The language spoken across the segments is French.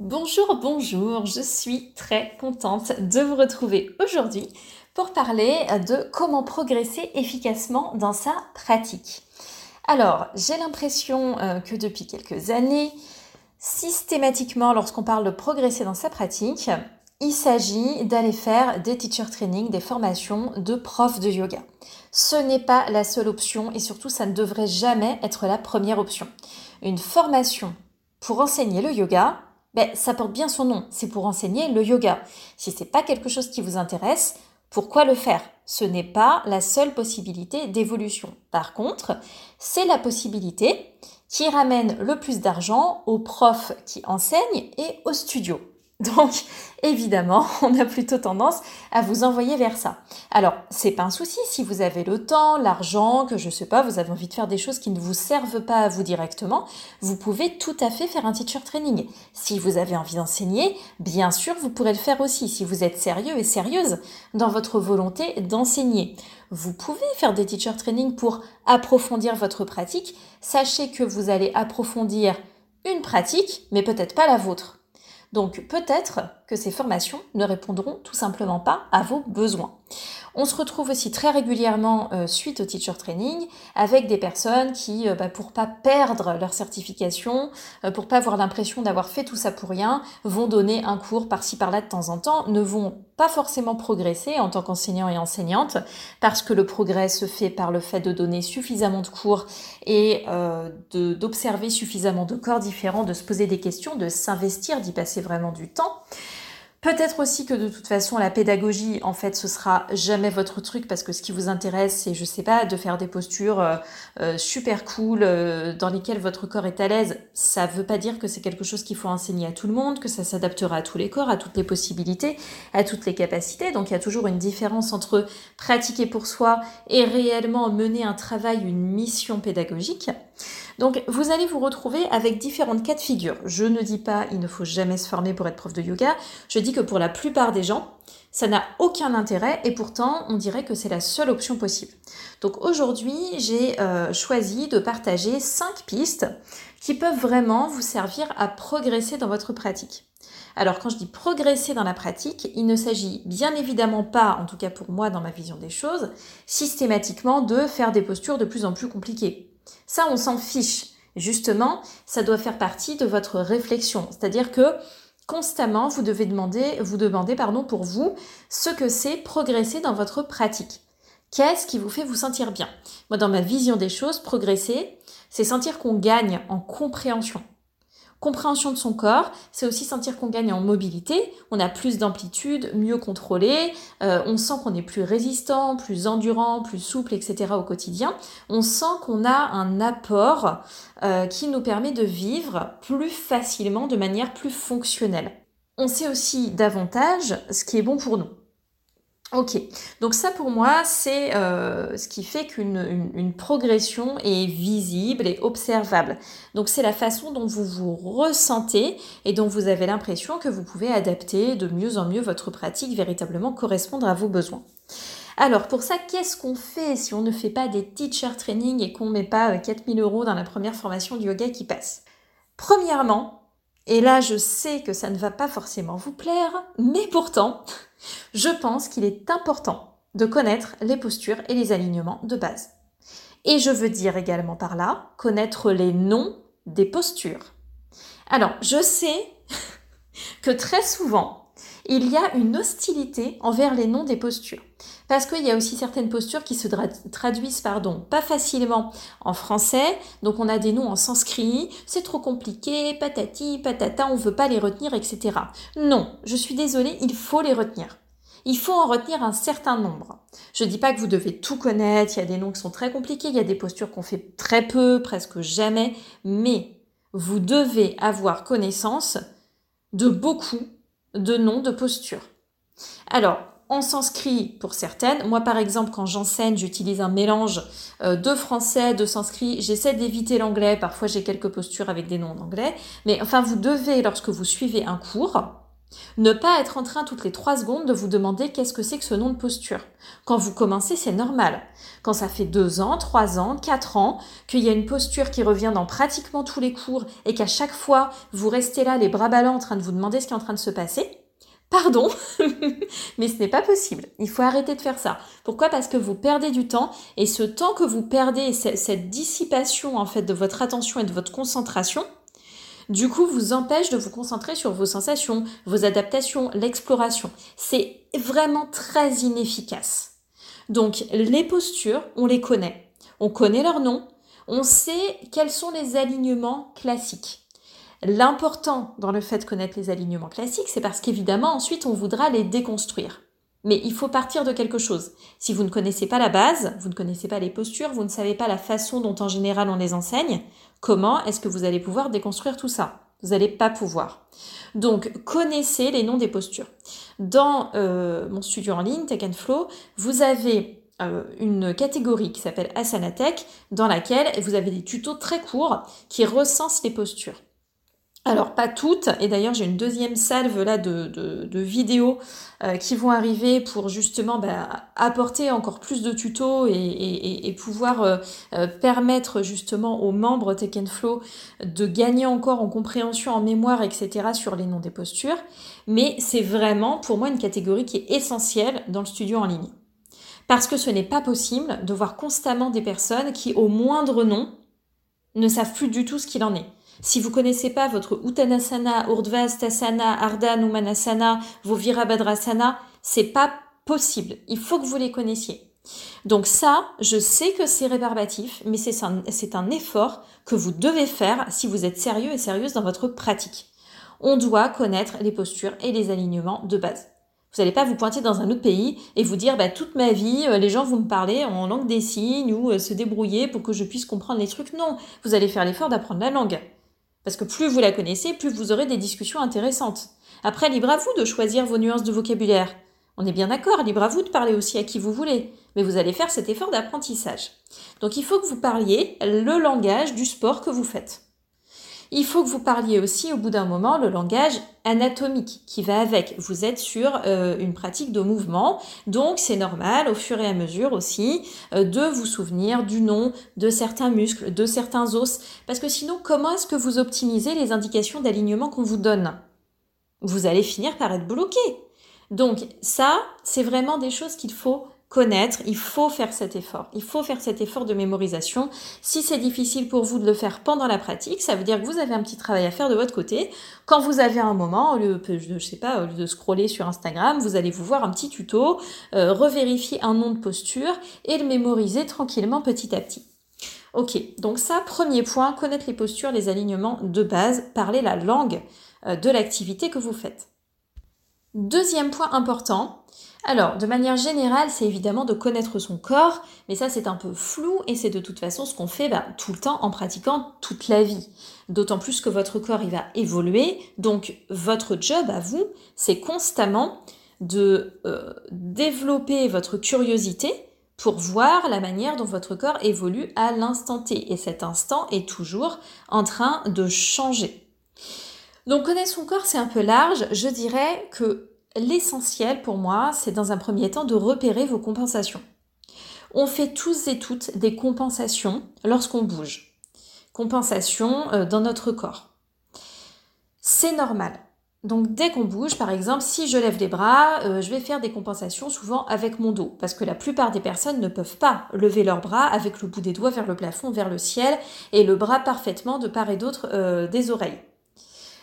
Bonjour, bonjour, je suis très contente de vous retrouver aujourd'hui pour parler de comment progresser efficacement dans sa pratique. Alors, j'ai l'impression euh, que depuis quelques années, systématiquement, lorsqu'on parle de progresser dans sa pratique, il s'agit d'aller faire des teacher training, des formations de profs de yoga. Ce n'est pas la seule option et surtout ça ne devrait jamais être la première option. Une formation pour enseigner le yoga, ben, ça porte bien son nom, c'est pour enseigner le yoga. Si c'est pas quelque chose qui vous intéresse, pourquoi le faire? Ce n'est pas la seule possibilité d'évolution. Par contre, c'est la possibilité qui ramène le plus d'argent aux profs qui enseignent et aux studios. Donc, évidemment, on a plutôt tendance à vous envoyer vers ça. Alors, c'est pas un souci si vous avez le temps, l'argent, que je sais pas, vous avez envie de faire des choses qui ne vous servent pas à vous directement, vous pouvez tout à fait faire un teacher training. Si vous avez envie d'enseigner, bien sûr, vous pourrez le faire aussi si vous êtes sérieux et sérieuse dans votre volonté d'enseigner. Vous pouvez faire des teacher training pour approfondir votre pratique. Sachez que vous allez approfondir une pratique, mais peut-être pas la vôtre. Donc peut-être que ces formations ne répondront tout simplement pas à vos besoins. On se retrouve aussi très régulièrement euh, suite au teacher training avec des personnes qui, euh, bah, pour pas perdre leur certification, euh, pour pas avoir l'impression d'avoir fait tout ça pour rien, vont donner un cours par-ci par-là de temps en temps, ne vont pas forcément progresser en tant qu'enseignant et enseignante parce que le progrès se fait par le fait de donner suffisamment de cours et d'observer suffisamment de corps différents, de se poser des questions, de s'investir, d'y passer vraiment du temps. Peut-être aussi que de toute façon la pédagogie en fait ce sera jamais votre truc parce que ce qui vous intéresse c'est je sais pas de faire des postures euh, euh, super cool euh, dans lesquelles votre corps est à l'aise. Ça veut pas dire que c'est quelque chose qu'il faut enseigner à tout le monde, que ça s'adaptera à tous les corps, à toutes les possibilités, à toutes les capacités. Donc il y a toujours une différence entre pratiquer pour soi et réellement mener un travail, une mission pédagogique. Donc vous allez vous retrouver avec différentes cas de figure. Je ne dis pas il ne faut jamais se former pour être prof de yoga, je dis que pour la plupart des gens, ça n'a aucun intérêt et pourtant on dirait que c'est la seule option possible. Donc aujourd'hui j'ai euh, choisi de partager cinq pistes qui peuvent vraiment vous servir à progresser dans votre pratique. Alors quand je dis progresser dans la pratique, il ne s'agit bien évidemment pas, en tout cas pour moi dans ma vision des choses, systématiquement de faire des postures de plus en plus compliquées. Ça, on s'en fiche. Justement, ça doit faire partie de votre réflexion. C'est-à-dire que constamment, vous devez demander, vous demandez, pardon, pour vous, ce que c'est progresser dans votre pratique. Qu'est-ce qui vous fait vous sentir bien? Moi, dans ma vision des choses, progresser, c'est sentir qu'on gagne en compréhension. Compréhension de son corps, c'est aussi sentir qu'on gagne en mobilité, on a plus d'amplitude, mieux contrôlé, euh, on sent qu'on est plus résistant, plus endurant, plus souple, etc. au quotidien. On sent qu'on a un apport euh, qui nous permet de vivre plus facilement, de manière plus fonctionnelle. On sait aussi davantage ce qui est bon pour nous. Ok, donc ça pour moi c'est euh, ce qui fait qu'une une, progression est visible et observable. Donc c'est la façon dont vous vous ressentez et dont vous avez l'impression que vous pouvez adapter de mieux en mieux votre pratique, véritablement correspondre à vos besoins. Alors pour ça, qu'est-ce qu'on fait si on ne fait pas des teacher training et qu'on ne met pas 4000 euh, euros dans la première formation de yoga qui passe? Premièrement, et là, je sais que ça ne va pas forcément vous plaire, mais pourtant, je pense qu'il est important de connaître les postures et les alignements de base. Et je veux dire également par là, connaître les noms des postures. Alors, je sais que très souvent, il y a une hostilité envers les noms des postures. Parce qu'il y a aussi certaines postures qui se traduisent pardon, pas facilement en français. Donc on a des noms en sanskrit, c'est trop compliqué, patati, patata, on ne veut pas les retenir, etc. Non, je suis désolée, il faut les retenir. Il faut en retenir un certain nombre. Je ne dis pas que vous devez tout connaître, il y a des noms qui sont très compliqués, il y a des postures qu'on fait très peu, presque jamais, mais vous devez avoir connaissance de beaucoup de noms de postures. Alors, on s'inscrit pour certaines. Moi, par exemple, quand j'enseigne, j'utilise un mélange euh, de français, de sanskrit. J'essaie d'éviter l'anglais. Parfois, j'ai quelques postures avec des noms en anglais. Mais enfin, vous devez, lorsque vous suivez un cours, ne pas être en train toutes les trois secondes de vous demander qu'est-ce que c'est que ce nom de posture. Quand vous commencez, c'est normal. Quand ça fait deux ans, trois ans, quatre ans, qu'il y a une posture qui revient dans pratiquement tous les cours et qu'à chaque fois, vous restez là, les bras ballants, en train de vous demander ce qui est en train de se passer, Pardon, mais ce n'est pas possible. Il faut arrêter de faire ça. Pourquoi? Parce que vous perdez du temps et ce temps que vous perdez, cette dissipation en fait de votre attention et de votre concentration, du coup vous empêche de vous concentrer sur vos sensations, vos adaptations, l'exploration. C'est vraiment très inefficace. Donc les postures, on les connaît. On connaît leur nom. On sait quels sont les alignements classiques. L'important dans le fait de connaître les alignements classiques, c'est parce qu'évidemment ensuite on voudra les déconstruire. Mais il faut partir de quelque chose. Si vous ne connaissez pas la base, vous ne connaissez pas les postures, vous ne savez pas la façon dont en général on les enseigne, comment est-ce que vous allez pouvoir déconstruire tout ça? Vous n'allez pas pouvoir. Donc, connaissez les noms des postures. Dans euh, mon studio en ligne, Tech and Flow, vous avez euh, une catégorie qui s'appelle Asana Tech, dans laquelle vous avez des tutos très courts qui recensent les postures. Alors pas toutes, et d'ailleurs j'ai une deuxième salve là de, de, vidéos euh, qui vont arriver pour justement bah, apporter encore plus de tutos et, pouvoir euh, euh, permettre justement aux membres Tech Flow de gagner encore en compréhension, en mémoire, etc. sur les noms des postures. Mais c'est vraiment pour moi une catégorie qui est essentielle dans le studio en ligne. Parce que ce n'est pas possible de voir constamment des personnes qui au moindre nom ne savent plus du tout ce qu'il en est. Si vous connaissez pas votre Uttanasana, Urdhvastasana, Ardha ou Manasana, vos Virabhadrasana, c'est pas possible. Il faut que vous les connaissiez. Donc ça, je sais que c'est rébarbatif, mais c'est un, un effort que vous devez faire si vous êtes sérieux et sérieuse dans votre pratique. On doit connaître les postures et les alignements de base. Vous n'allez pas vous pointer dans un autre pays et vous dire bah, toute ma vie, euh, les gens vont me parler en langue des signes ou euh, se débrouiller pour que je puisse comprendre les trucs. Non, vous allez faire l'effort d'apprendre la langue. Parce que plus vous la connaissez, plus vous aurez des discussions intéressantes. Après, libre à vous de choisir vos nuances de vocabulaire. On est bien d'accord, libre à vous de parler aussi à qui vous voulez, mais vous allez faire cet effort d'apprentissage. Donc il faut que vous parliez le langage du sport que vous faites il faut que vous parliez aussi au bout d'un moment le langage anatomique qui va avec. Vous êtes sur euh, une pratique de mouvement, donc c'est normal au fur et à mesure aussi euh, de vous souvenir du nom de certains muscles, de certains os, parce que sinon comment est-ce que vous optimisez les indications d'alignement qu'on vous donne? Vous allez finir par être bloqué. Donc ça, c'est vraiment des choses qu'il faut connaître, il faut faire cet effort. Il faut faire cet effort de mémorisation. Si c'est difficile pour vous de le faire pendant la pratique, ça veut dire que vous avez un petit travail à faire de votre côté. Quand vous avez un moment, au lieu, je sais pas, au lieu de scroller sur Instagram, vous allez vous voir un petit tuto, euh, revérifier un nom de posture et le mémoriser tranquillement petit à petit. Ok, donc ça, premier point, connaître les postures, les alignements de base, parler la langue euh, de l'activité que vous faites. Deuxième point important, alors, de manière générale, c'est évidemment de connaître son corps, mais ça c'est un peu flou et c'est de toute façon ce qu'on fait bah, tout le temps en pratiquant toute la vie. D'autant plus que votre corps il va évoluer, donc votre job à vous, c'est constamment de euh, développer votre curiosité pour voir la manière dont votre corps évolue à l'instant T. Et cet instant est toujours en train de changer. Donc connaître son corps, c'est un peu large. Je dirais que l'essentiel pour moi, c'est dans un premier temps de repérer vos compensations. On fait tous et toutes des compensations lorsqu'on bouge. Compensations euh, dans notre corps. C'est normal. Donc dès qu'on bouge, par exemple, si je lève les bras, euh, je vais faire des compensations souvent avec mon dos, parce que la plupart des personnes ne peuvent pas lever leurs bras avec le bout des doigts vers le plafond, vers le ciel, et le bras parfaitement de part et d'autre euh, des oreilles.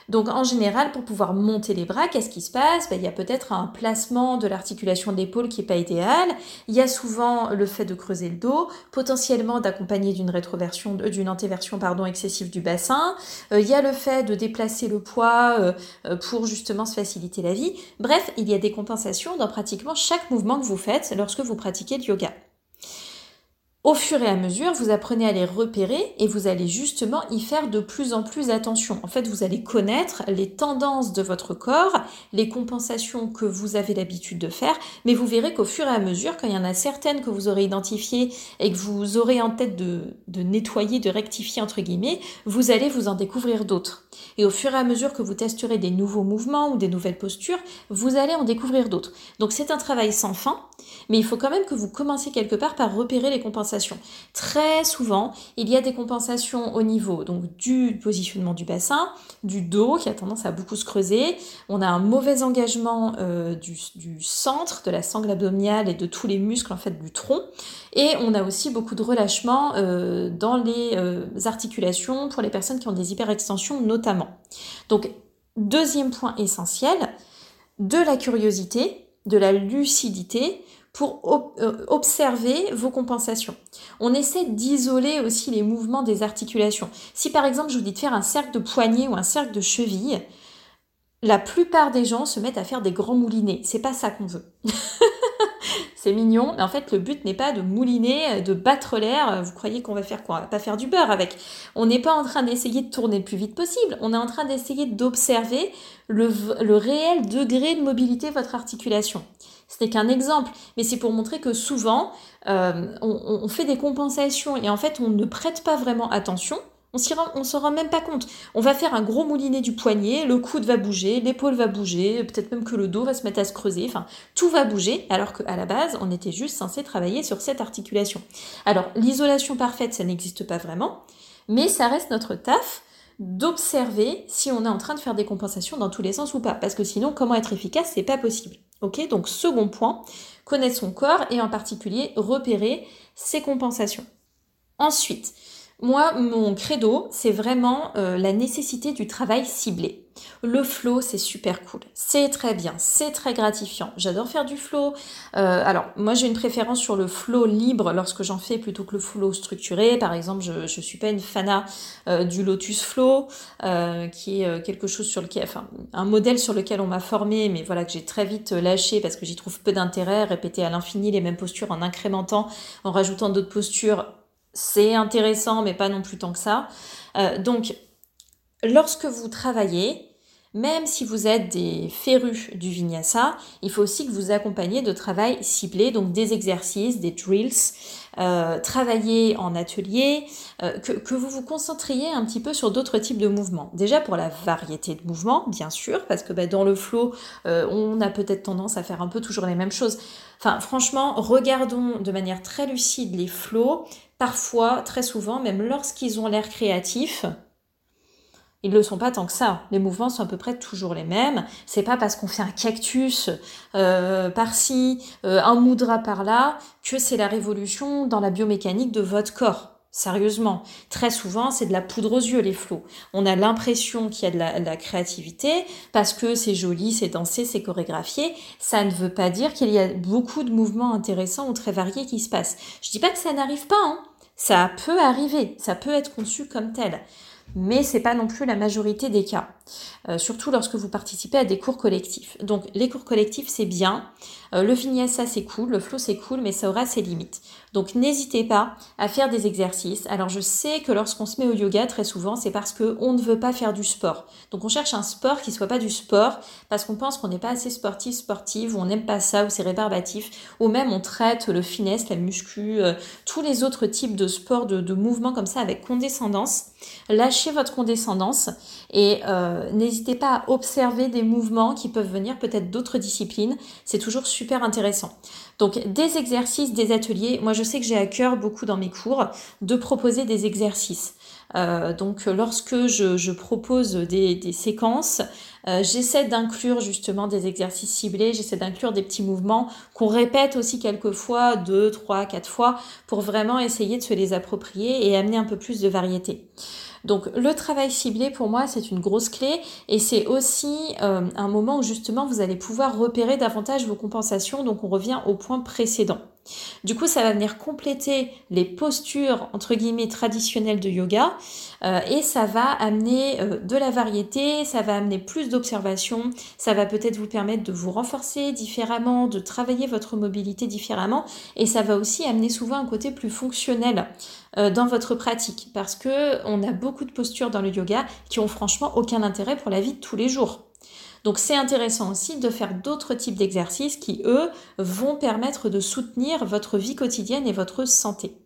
Donc en général, pour pouvoir monter les bras, qu'est-ce qui se passe? Ben, Il y a peut-être un placement de l'articulation de l'épaule qui n'est pas idéal. Il y a souvent le fait de creuser le dos, potentiellement d'accompagner d'une rétroversion, d'une antéversion pardon, excessive du bassin. Euh, il y a le fait de déplacer le poids euh, euh, pour justement se faciliter la vie. Bref, il y a des compensations dans pratiquement chaque mouvement que vous faites lorsque vous pratiquez le yoga. Au fur et à mesure, vous apprenez à les repérer et vous allez justement y faire de plus en plus attention. En fait, vous allez connaître les tendances de votre corps, les compensations que vous avez l'habitude de faire, mais vous verrez qu'au fur et à mesure, quand il y en a certaines que vous aurez identifiées et que vous aurez en tête de, de nettoyer, de rectifier entre guillemets, vous allez vous en découvrir d'autres. Et au fur et à mesure que vous testerez des nouveaux mouvements ou des nouvelles postures, vous allez en découvrir d'autres. Donc c'est un travail sans fin, mais il faut quand même que vous commenciez quelque part par repérer les compensations. Très souvent, il y a des compensations au niveau donc du positionnement du bassin, du dos qui a tendance à beaucoup se creuser. On a un mauvais engagement euh, du, centre, de la sangle abdominale et de tous les muscles en fait du tronc. Et on a aussi beaucoup de relâchement euh, dans les euh, articulations pour les personnes qui ont des hyperextensions notamment. Donc, deuxième point essentiel, de la curiosité, de la lucidité pour euh, observer vos compensations. On essaie d'isoler aussi les mouvements des articulations. Si par exemple je vous dis de faire un cercle de poignet ou un cercle de cheville, la plupart des gens se mettent à faire des grands moulinets. C'est pas ça qu'on veut. mignon, mais en fait le but n'est pas de mouliner, de battre l'air. Vous croyez qu'on va faire quoi? On va pas faire du beurre avec. On n'est pas en train d'essayer de tourner le plus vite possible. On est en train d'essayer d'observer le, le réel degré de mobilité de votre articulation. Ce n'est qu'un exemple, mais c'est pour montrer que souvent, euh, on, fait des compensations et en fait, on ne prête pas vraiment attention. On ne s'en rend même pas compte. On va faire un gros moulinet du poignet, le coude va bouger, l'épaule va bouger, peut-être même que le dos va se mettre à se creuser, enfin, tout va bouger, alors qu'à la base, on était juste censé travailler sur cette articulation. Alors, l'isolation parfaite, ça n'existe pas vraiment, mais ça reste notre taf d'observer si on est en train de faire des compensations dans tous les sens ou pas. Parce que sinon, comment être efficace, c'est pas possible. Ok, donc second point, connaître son corps et en particulier repérer ses compensations. Ensuite, moi, mon credo, c'est vraiment euh, la nécessité du travail ciblé. Le flow, c'est super cool. C'est très bien. C'est très gratifiant. J'adore faire du flow. Euh, alors, moi, j'ai une préférence sur le flow libre lorsque j'en fais plutôt que le flow structuré. Par exemple, je ne suis pas une fana euh, du Lotus Flow, qui est quelque chose sur lequel, enfin, un modèle sur lequel on m'a formé, mais voilà, que j'ai très vite lâché parce que j'y trouve peu d'intérêt. Répéter à l'infini les mêmes postures en incrémentant, en rajoutant d'autres postures, c'est intéressant, mais pas non plus tant que ça. donc, lorsque vous travaillez, même si vous êtes des férus du vinyasa, il faut aussi que vous accompagniez de travail ciblé, donc des exercices, des drills, euh, travailler en atelier, euh, que, vous vous concentriez un petit peu sur d'autres types de mouvements. Déjà pour la variété de mouvements, bien sûr, parce que bah, dans le flow, euh, on a peut-être tendance à faire un peu toujours les mêmes choses. Enfin, franchement, regardons de manière très lucide les flows. Parfois, très souvent, même lorsqu'ils ont l'air créatifs, ils ne le sont pas tant que ça. Les mouvements sont à peu près toujours les mêmes. C'est pas parce qu'on fait un cactus euh, par-ci, euh, un mudra par-là, que c'est la révolution dans la biomécanique de votre corps. Sérieusement, très souvent, c'est de la poudre aux yeux, les flots. On a l'impression qu'il y a de la, de la, créativité parce que c'est joli, c'est dansé, c'est chorégraphié. Ça ne veut pas dire qu'il y a beaucoup de mouvements intéressants ou très variés qui se passent. Je dis pas que ça n'arrive pas, hein. Ça peut arriver, ça peut être conçu comme tel mais c'est pas non plus la majorité des cas, euh, surtout lorsque vous participez à des cours collectifs. Donc les cours collectifs c'est bien, euh, le vinyasa c'est cool, le flow c'est cool, mais ça aura ses limites. Donc n'hésitez pas à faire des exercices. Alors je sais que lorsqu'on se met au yoga, très souvent, c'est parce qu'on ne veut pas faire du sport. Donc on cherche un sport qui soit pas du sport, parce qu'on pense qu'on n'est pas assez sportif, sportive, ou on n'aime pas ça, ou c'est rébarbatif, ou même on traite le finesse, la muscu, euh, tous les autres types de sports, de, de mouvements comme ça avec condescendance. Votre condescendance et euh, n'hésitez pas à observer des mouvements qui peuvent venir peut-être d'autres disciplines. C'est toujours super intéressant. Donc des exercices, des ateliers. Moi je sais que j'ai à cœur beaucoup dans mes cours de proposer des exercices. Euh, donc lorsque je, propose des, séquences, euh, j'essaie d'inclure justement des exercices ciblés, j'essaie d'inclure des petits mouvements qu'on répète aussi quelques fois, deux, trois, quatre fois, pour vraiment essayer de se les approprier et amener un peu plus de variété. Donc le travail ciblé pour moi c'est une grosse clé et c'est aussi euh, un moment où justement vous allez pouvoir repérer davantage vos compensations. Donc on revient au point précédent. Du coup, ça va venir compléter les postures entre guillemets traditionnelles de yoga euh, et ça va amener euh, de la variété, ça va amener plus d'observation, ça va peut-être vous permettre de vous renforcer différemment, de travailler votre mobilité différemment et ça va aussi amener souvent un côté plus fonctionnel euh, dans votre pratique parce que on a beaucoup de postures dans le yoga qui ont franchement aucun intérêt pour la vie de tous les jours. Donc c'est intéressant aussi de faire d'autres types d'exercices qui, eux, vont permettre de soutenir votre vie quotidienne et votre santé.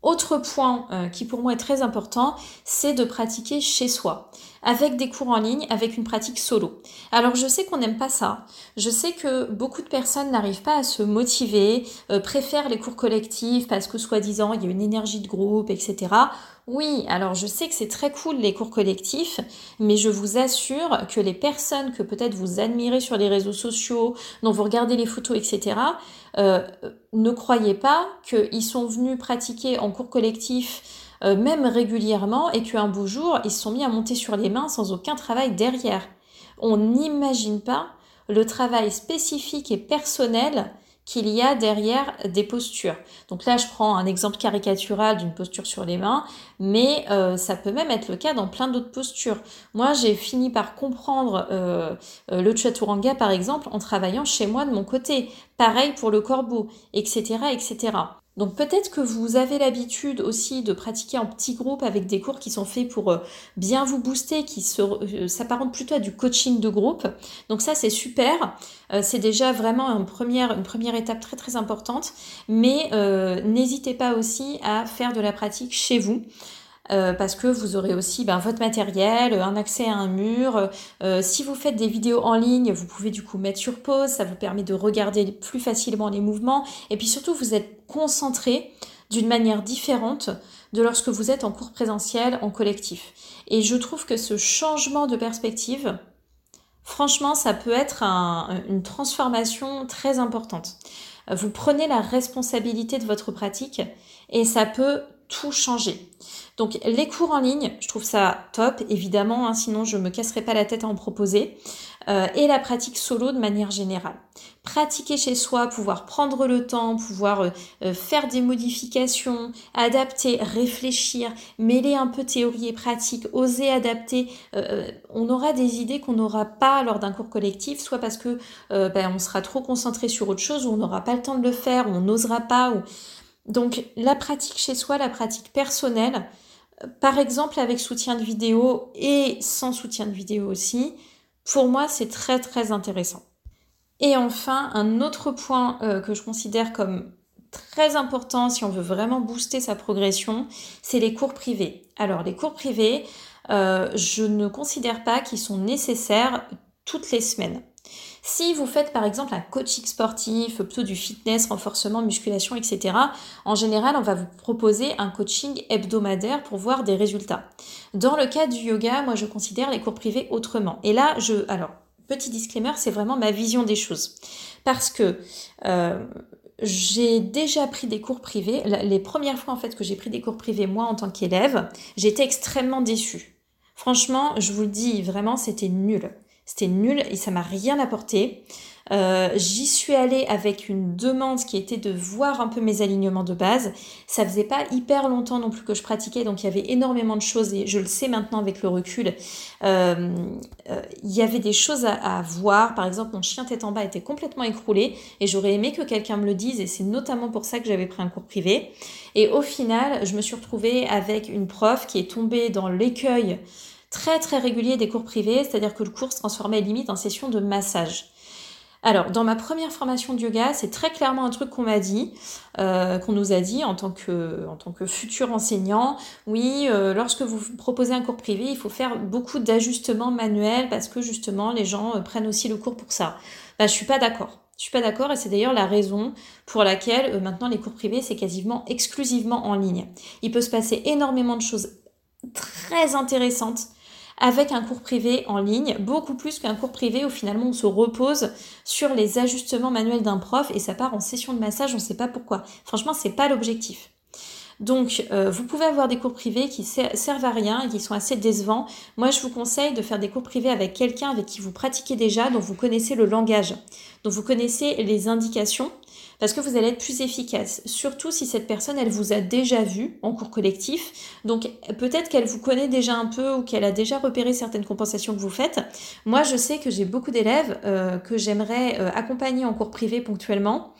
Autre point euh, qui pour moi est très important, c'est de pratiquer chez soi, avec des cours en ligne, avec une pratique solo. Alors je sais qu'on n'aime pas ça, je sais que beaucoup de personnes n'arrivent pas à se motiver, euh, préfèrent les cours collectifs parce que soi-disant il y a une énergie de groupe, etc. Oui, alors je sais que c'est très cool les cours collectifs, mais je vous assure que les personnes que peut-être vous admirez sur les réseaux sociaux, dont vous regardez les photos, etc., euh, ne croyez pas qu'ils sont venus pratiquer en cours collectif euh, même régulièrement et qu'un beau jour, ils se sont mis à monter sur les mains sans aucun travail derrière. On n'imagine pas le travail spécifique et personnel qu'il y a derrière des postures. Donc là, je prends un exemple caricatural d'une posture sur les mains, mais euh, ça peut même être le cas dans plein d'autres postures. Moi, j'ai fini par comprendre euh, le chaturanga, par exemple, en travaillant chez moi de mon côté. Pareil pour le corbeau, etc., etc. Donc peut-être que vous avez l'habitude aussi de pratiquer en petits groupes avec des cours qui sont faits pour euh, bien vous booster, qui euh, s'apparentent plutôt à du coaching de groupe. Donc ça c'est super, euh, c'est déjà vraiment une première, étape très très importante. Mais n'hésitez pas aussi à faire de la pratique chez vous. Parce que vous aurez aussi ben, votre matériel, un accès à un mur. Si vous faites des vidéos en ligne, vous pouvez du coup mettre sur pause, ça vous permet de regarder plus facilement les mouvements. Et puis surtout, vous êtes concentré d'une manière différente de lorsque vous êtes en cours présentiel, en collectif. Et je trouve que ce changement de perspective, franchement, ça peut être une transformation très importante. Vous prenez la responsabilité de votre pratique et ça peut tout changer. Donc les cours en ligne, je trouve ça top, évidemment, hein, sinon je me casserai pas la tête à en proposer. Euh, et la pratique solo de manière générale. Pratiquer chez soi, pouvoir prendre le temps, pouvoir euh, euh, faire des modifications, adapter, réfléchir, mêler un peu théorie et pratique, oser adapter. on aura des idées qu'on n'aura pas lors d'un cours collectif, soit parce que ben, on sera trop concentré sur autre chose, ou on n'aura pas le temps de le faire, ou on n'osera pas. Ou... Donc la pratique chez soi, la pratique personnelle, par exemple avec soutien de vidéo et sans soutien de vidéo aussi, pour moi c'est très très intéressant. Et enfin, un autre point euh, que je considère comme très important si on veut vraiment booster sa progression, c'est les cours privés. Alors les cours privés, euh, je ne considère pas qu'ils sont nécessaires toutes les semaines. Si vous faites par exemple un coaching sportif, plutôt du fitness, renforcement, musculation, etc., en général, on va vous proposer un coaching hebdomadaire pour voir des résultats. Dans le cas du yoga, moi je considère les cours privés autrement. Et là, je... Alors, petit disclaimer, c'est vraiment ma vision des choses. Parce que... Euh, j'ai déjà pris des cours privés. Les premières fois en fait que j'ai pris des cours privés moi en tant qu'élève, j'étais extrêmement déçue. Franchement, je vous le dis vraiment, c'était nul. C'était nul et ça m'a rien apporté. Euh, j'y suis allée avec une demande qui était de voir un peu mes alignements de base. Ça faisait pas hyper longtemps non plus que je pratiquais, donc il y avait énormément de choses et je le sais maintenant avec le recul. Euh, euh, il y avait des choses à, à, voir. Par exemple, mon chien tête en bas était complètement écroulé et j'aurais aimé que quelqu'un me le dise et c'est notamment pour ça que j'avais pris un cours privé. Et au final, je me suis retrouvée avec une prof qui est tombée dans l'écueil très très régulier des cours privés, c'est-à-dire que le cours se transformait limite en session de massage. Alors, dans ma première formation de yoga, c'est très clairement un truc qu'on m'a dit, euh, qu'on nous a dit en tant que, en tant que futur enseignant. Oui, euh, lorsque vous proposez un cours privé, il faut faire beaucoup d'ajustements manuels parce que justement, les gens euh, prennent aussi le cours pour ça. Bah, je suis pas d'accord. Je suis pas d'accord et c'est d'ailleurs la raison pour laquelle maintenant les cours privés c'est quasiment exclusivement en ligne. Il peut se passer énormément de choses très intéressantes avec un cours privé en ligne, beaucoup plus qu'un cours privé où finalement on se repose sur les ajustements manuels d'un prof et ça part en session de massage, on ne sait pas pourquoi. Franchement, c'est pas l'objectif. Donc, euh, vous pouvez avoir des cours privés qui servent à rien et qui sont assez décevants. Moi, je vous conseille de faire des cours privés avec quelqu'un avec qui vous pratiquez déjà, dont vous connaissez le langage, dont vous connaissez les indications, parce que vous allez être plus efficace. Surtout si cette personne, elle vous a déjà vu en cours collectif. Donc peut-être qu'elle vous connaît déjà un peu ou qu'elle a déjà repéré certaines compensations que vous faites. Moi, je sais que j'ai beaucoup d'élèves euh, que j'aimerais euh, accompagner en cours privé ponctuellement.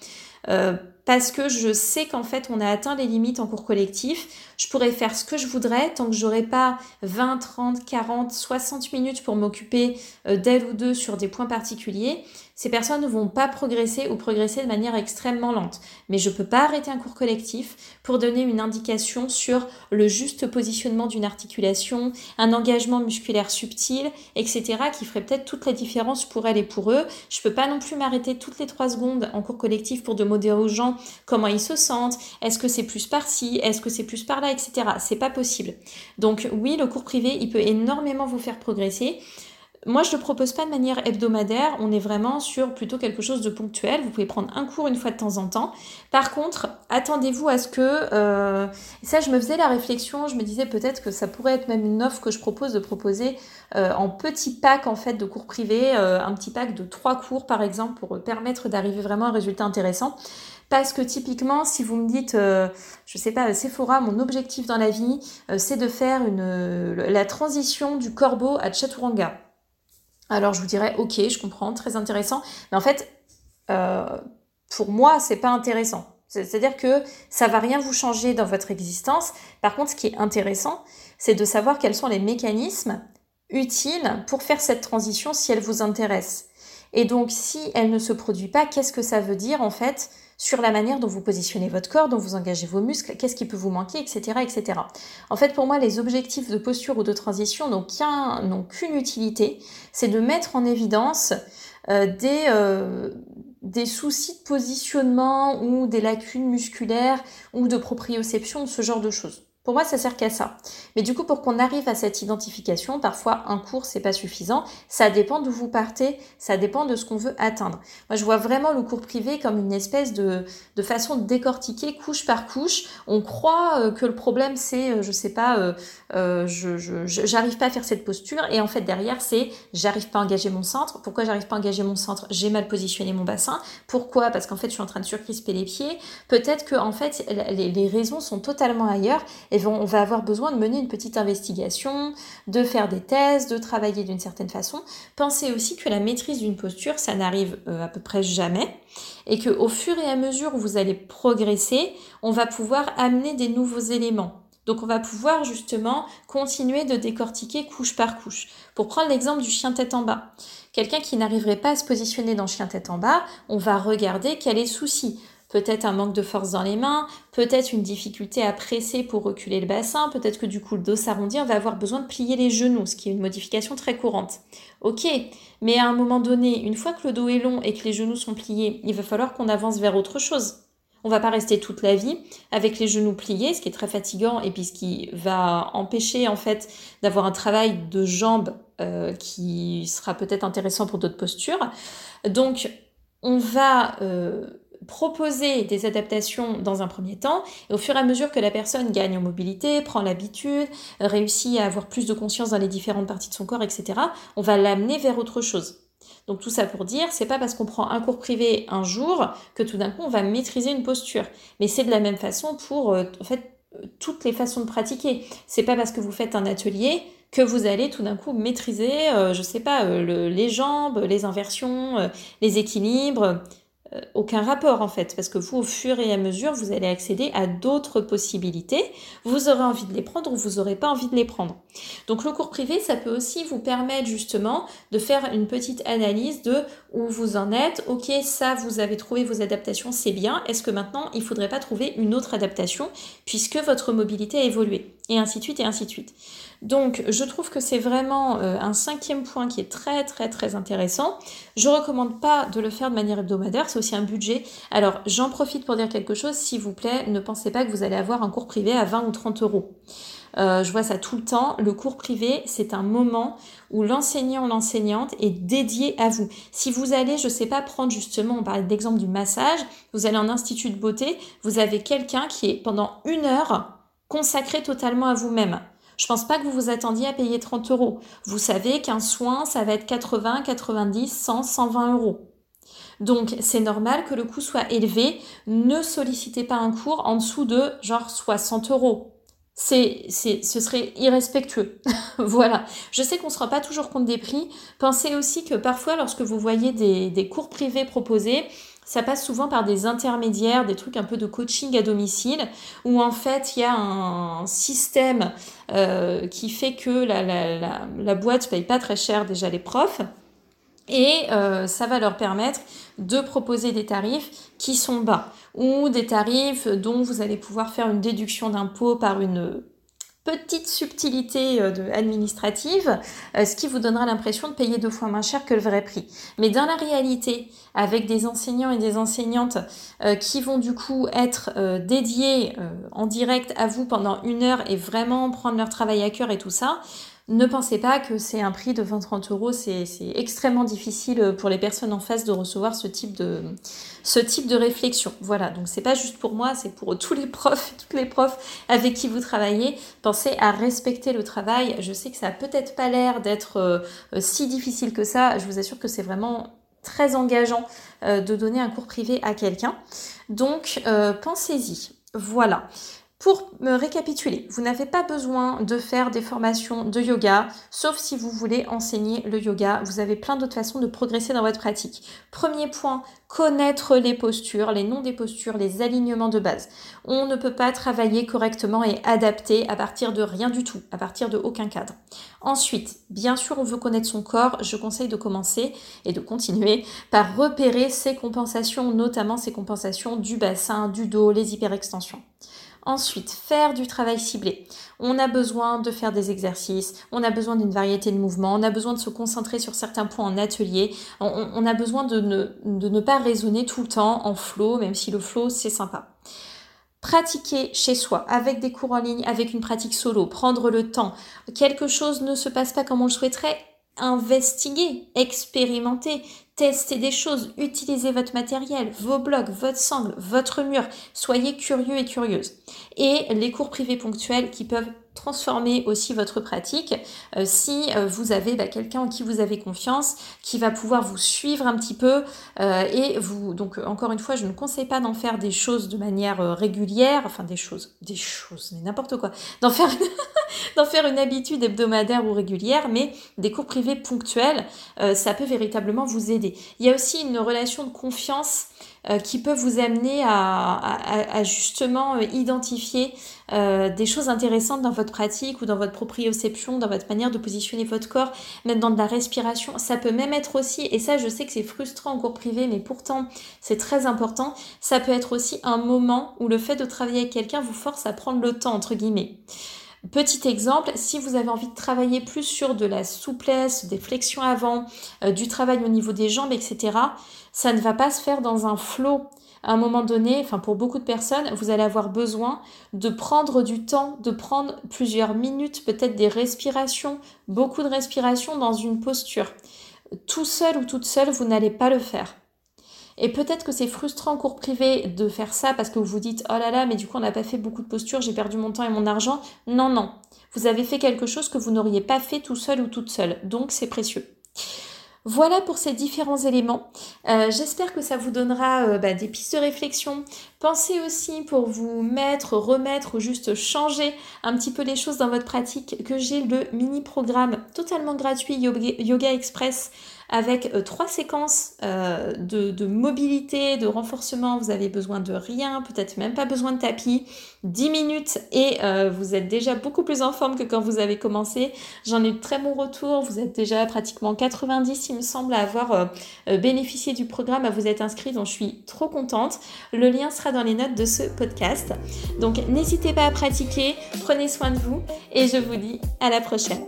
Euh, parce que je sais qu'en fait on a atteint les limites en cours collectif. Je pourrais faire ce que je voudrais tant que j'aurais pas 20, 30, 40, 60 minutes pour m'occuper d'elle ou d'eux sur des points particuliers ces personnes ne vont pas progresser ou progresser de manière extrêmement lente. Mais je ne peux pas arrêter un cours collectif pour donner une indication sur le juste positionnement d'une articulation, un engagement musculaire subtil, etc., qui ferait peut-être toute la différence pour elle et pour eux. Je ne peux pas non plus m'arrêter toutes les trois secondes en cours collectif pour demander aux gens comment ils se sentent, est-ce que c'est plus par-ci, est-ce que c'est plus par-là, etc. C'est pas possible. Donc oui, le cours privé, il peut énormément vous faire progresser. Moi, je ne le propose pas de manière hebdomadaire, on est vraiment sur plutôt quelque chose de ponctuel. Vous pouvez prendre un cours une fois de temps en temps. Par contre, attendez-vous à ce que... Euh, ça, je me faisais la réflexion, je me disais peut-être que ça pourrait être même une offre que je propose de proposer euh, en petit pack en fait de cours privés, euh, un petit pack de trois cours par exemple pour permettre d'arriver vraiment à un résultat intéressant. Parce que typiquement, si vous me dites, je je sais pas, Sephora, mon objectif dans la vie, c'est de faire une, la transition du corbeau à Chaturanga alors je vous dirais, ok, je comprends, très intéressant. Mais en fait, euh, pour moi, c'est pas intéressant. C'est-à-dire que ça va rien vous changer dans votre existence. Par contre, ce qui est intéressant, c'est de savoir quels sont les mécanismes utiles pour faire cette transition si elle vous intéresse. Et donc, si elle ne se produit pas, qu'est-ce que ça veut dire en fait? Sur la manière dont vous positionnez votre corps, dont vous engagez vos muscles, qu'est-ce qui peut vous manquer, etc., etc. En fait, pour moi, les objectifs de posture ou de transition n'ont qu'une utilité, c'est de mettre en évidence euh, des, euh, des soucis de positionnement ou des lacunes musculaires ou de proprioception, ce genre de choses. Pour moi, ça sert qu'à ça. Mais du coup, pour qu'on arrive à cette identification, parfois un cours, c'est pas suffisant. Ça dépend d'où vous partez, ça dépend de ce qu'on veut atteindre. Moi, je vois vraiment le cours privé comme une espèce de, façon de décortiquer couche par couche. On croit euh, que le problème, c'est, euh, je sais pas, euh, je, j'arrive pas à faire cette posture. Et en fait, derrière, c'est j'arrive pas à engager mon centre. Pourquoi j'arrive pas à engager mon centre? J'ai mal positionné mon bassin. Pourquoi? Parce qu'en fait, je suis en train de surcrisper les pieds. Peut-être que, en fait, les, raisons sont totalement ailleurs. On va avoir besoin de mener une petite investigation, de faire des thèses, de travailler d'une certaine façon. Pensez aussi que la maîtrise d'une posture, ça n'arrive euh, à peu près jamais et que au fur et à mesure où vous allez progresser, on va pouvoir amener des nouveaux éléments. Donc on va pouvoir justement continuer de décortiquer couche par couche. Pour prendre l'exemple du chien tête en bas. Quelqu'un qui n'arriverait pas à se positionner dans chien tête en bas, on va regarder quel est le souci peut-être un manque de force dans les mains, peut-être une difficulté à presser pour reculer le bassin, peut-être que du coup le dos s'arrondit, on va avoir besoin de plier les genoux, ce qui est une modification très courante. Ok, mais à un moment donné, une fois que le dos est long et que les genoux sont pliés, il va falloir qu'on avance vers autre chose. On va pas rester toute la vie avec les genoux pliés, ce qui est très fatigant et puis ce qui va empêcher en fait d'avoir un travail de jambes euh, qui sera peut-être intéressant pour d'autres postures. Donc on va euh, proposer des adaptations dans un premier temps, et au fur et à mesure que la personne gagne en mobilité, prend l'habitude, réussit à avoir plus de conscience dans les différentes parties de son corps, etc., on va l'amener vers autre chose. Donc tout ça pour dire, c'est pas parce qu'on prend un cours privé un jour que tout d'un coup on va maîtriser une posture. Mais c'est de la même façon pour euh, en fait toutes les façons de pratiquer. C'est pas parce que vous faites un atelier que vous allez tout d'un coup maîtriser, euh, je sais pas, euh, les jambes, les inversions, les équilibres. Euh, aucun rapport en fait, parce que vous, au fur et à mesure, vous allez accéder à d'autres possibilités. Vous aurez envie de les prendre ou vous n'aurez pas envie de les prendre. Donc le cours privé, ça peut aussi vous permettre justement de faire une petite analyse de où vous en êtes. Ok, ça, vous avez trouvé vos adaptations, c'est bien. Est-ce que maintenant, il ne faudrait pas trouver une autre adaptation puisque votre mobilité a évolué? Et ainsi de suite, et ainsi de suite. Donc, je trouve que c'est vraiment euh, un cinquième point qui est très très très intéressant. Je recommande pas de le faire de manière hebdomadaire, c'est aussi un budget. Alors, j'en profite pour dire quelque chose, s'il vous plaît, ne pensez pas que vous allez avoir un cours privé à 20 ou 30 euros. Euh, je vois ça tout le temps. Le cours privé, c'est un moment où l'enseignant l'enseignante est dédié à vous. Si vous allez, je sais pas, prendre justement, on parlait d'exemple du massage, vous allez en institut de beauté, vous avez quelqu'un qui est pendant une heure consacré totalement à vous-même. Je pense pas que vous vous attendiez à payer 30 euros. Vous savez qu'un soin, ça va être 80, 90, 100, 120 euros. Donc c'est normal que le coût soit élevé. Ne sollicitez pas un cours en dessous de genre 60 euros. C'est, c'est, ce serait irrespectueux. voilà. Je sais qu'on ne se rend pas toujours compte des prix. Pensez aussi que parfois, lorsque vous voyez des, des cours privés proposés, ça passe souvent par des intermédiaires, des trucs un peu de coaching à domicile, où en fait il y a un système euh, qui fait que la, la, la, la boîte paye pas très cher déjà les profs. Et euh, ça va leur permettre de proposer des tarifs qui sont bas ou des tarifs dont vous allez pouvoir faire une déduction d'impôt par une petite subtilité euh, administrative, euh, ce qui vous donnera l'impression de payer deux fois moins cher que le vrai prix. Mais dans la réalité, avec des enseignants et des enseignantes euh, qui vont du coup être dédiés en direct à vous pendant une heure et vraiment prendre leur travail à cœur et tout ça, ne pensez pas que c'est un prix de 20-30 euros. C'est extrêmement difficile pour les personnes en face de recevoir ce type de, réflexion. Voilà, donc c'est pas juste pour moi, c'est pour tous les profs, toutes les profs avec qui vous travaillez. Pensez à respecter le travail. Je sais que ça a peut-être pas l'air d'être euh, si difficile que ça. Je vous assure que c'est vraiment très engageant euh, de donner un cours privé à quelqu'un. Donc euh, pensez-y. Voilà. Pour me récapituler, vous n'avez pas besoin de faire des formations de yoga, sauf si vous voulez enseigner le yoga. Vous avez plein d'autres façons de progresser dans votre pratique. Premier point, connaître les postures, les noms des postures, les alignements de base. On ne peut pas travailler correctement et adapter à partir de rien du tout, à partir de aucun cadre. Ensuite, bien sûr, on veut connaître son corps. Je conseille de commencer et de continuer par repérer ses compensations, notamment ses compensations du bassin, du dos, les hyperextensions. Ensuite, faire du travail ciblé. On a besoin de faire des exercices, on a besoin d'une variété de mouvements, on a besoin de se concentrer sur certains points en atelier, on, a besoin de ne, de ne pas raisonner tout le temps en flow, même si le flow c'est sympa pratiquer chez soi, avec des cours en ligne, avec une pratique solo, prendre le temps. Quelque chose ne se passe pas comme on le souhaiterait, investiguer, expérimenter, tester des choses, utilisez votre matériel, vos blocs, votre sangle, votre mur. Soyez curieux et curieuse. Et les cours privés ponctuels qui peuvent transformer aussi votre pratique euh, si euh, vous avez bah, quelqu'un en qui vous avez confiance, qui va pouvoir vous suivre un petit peu euh, et vous donc encore une fois je ne conseille pas d'en faire des choses de manière régulière, enfin des choses, des choses, mais n'importe quoi, d'en faire d'en faire une habitude hebdomadaire ou régulière, mais des cours privés ponctuels, ça peut véritablement vous aider. Il y a aussi une relation de confiance qui peut vous amener à, justement identifier euh, des choses intéressantes dans votre pratique ou dans votre proprioception, dans votre manière de positionner votre corps, même dans de la respiration. Ça peut même être aussi, et ça je sais que c'est frustrant en cours privé, mais pourtant c'est très important, ça peut être aussi un moment où le fait de travailler avec quelqu'un vous force à prendre le temps, entre guillemets. Petit exemple, si vous avez envie de travailler plus sur de la souplesse, des flexions avant, du travail au niveau des jambes, etc., ça ne va pas se faire dans un flot. À un moment donné, enfin pour beaucoup de personnes, vous allez avoir besoin de prendre du temps, de prendre plusieurs minutes, peut-être des respirations, beaucoup de respirations dans une posture. Tout seul ou toute seule, vous n'allez pas le faire. Et peut-être que c'est frustrant en cours privé de faire ça parce que vous vous dites oh là là, mais du coup on n'a pas fait beaucoup de postures, j'ai perdu mon temps et mon argent. Non, non. Vous avez fait quelque chose que vous n'auriez pas fait tout seul ou toute seule. Donc c'est précieux. Voilà pour ces différents éléments. Euh, j'espère que ça vous donnera euh, bah, des pistes de réflexion. Pensez aussi pour vous mettre, remettre ou juste changer un petit peu les choses dans votre pratique que j'ai le mini programme totalement gratuit Yoga Express avec euh, trois séquences euh, de, mobilité, de renforcement. Vous avez besoin de rien, peut-être même pas besoin de tapis. 10 minutes et euh, vous êtes déjà beaucoup plus en forme que quand vous avez commencé. J'en ai de très bon retour. Vous êtes déjà pratiquement 90, il me semble, à avoir bénéficié du programme, à vous être inscrit. Donc je suis trop contente. Le lien dans les notes de ce podcast. Donc n'hésitez pas à pratiquer. Prenez soin de vous et je vous dis à la prochaine.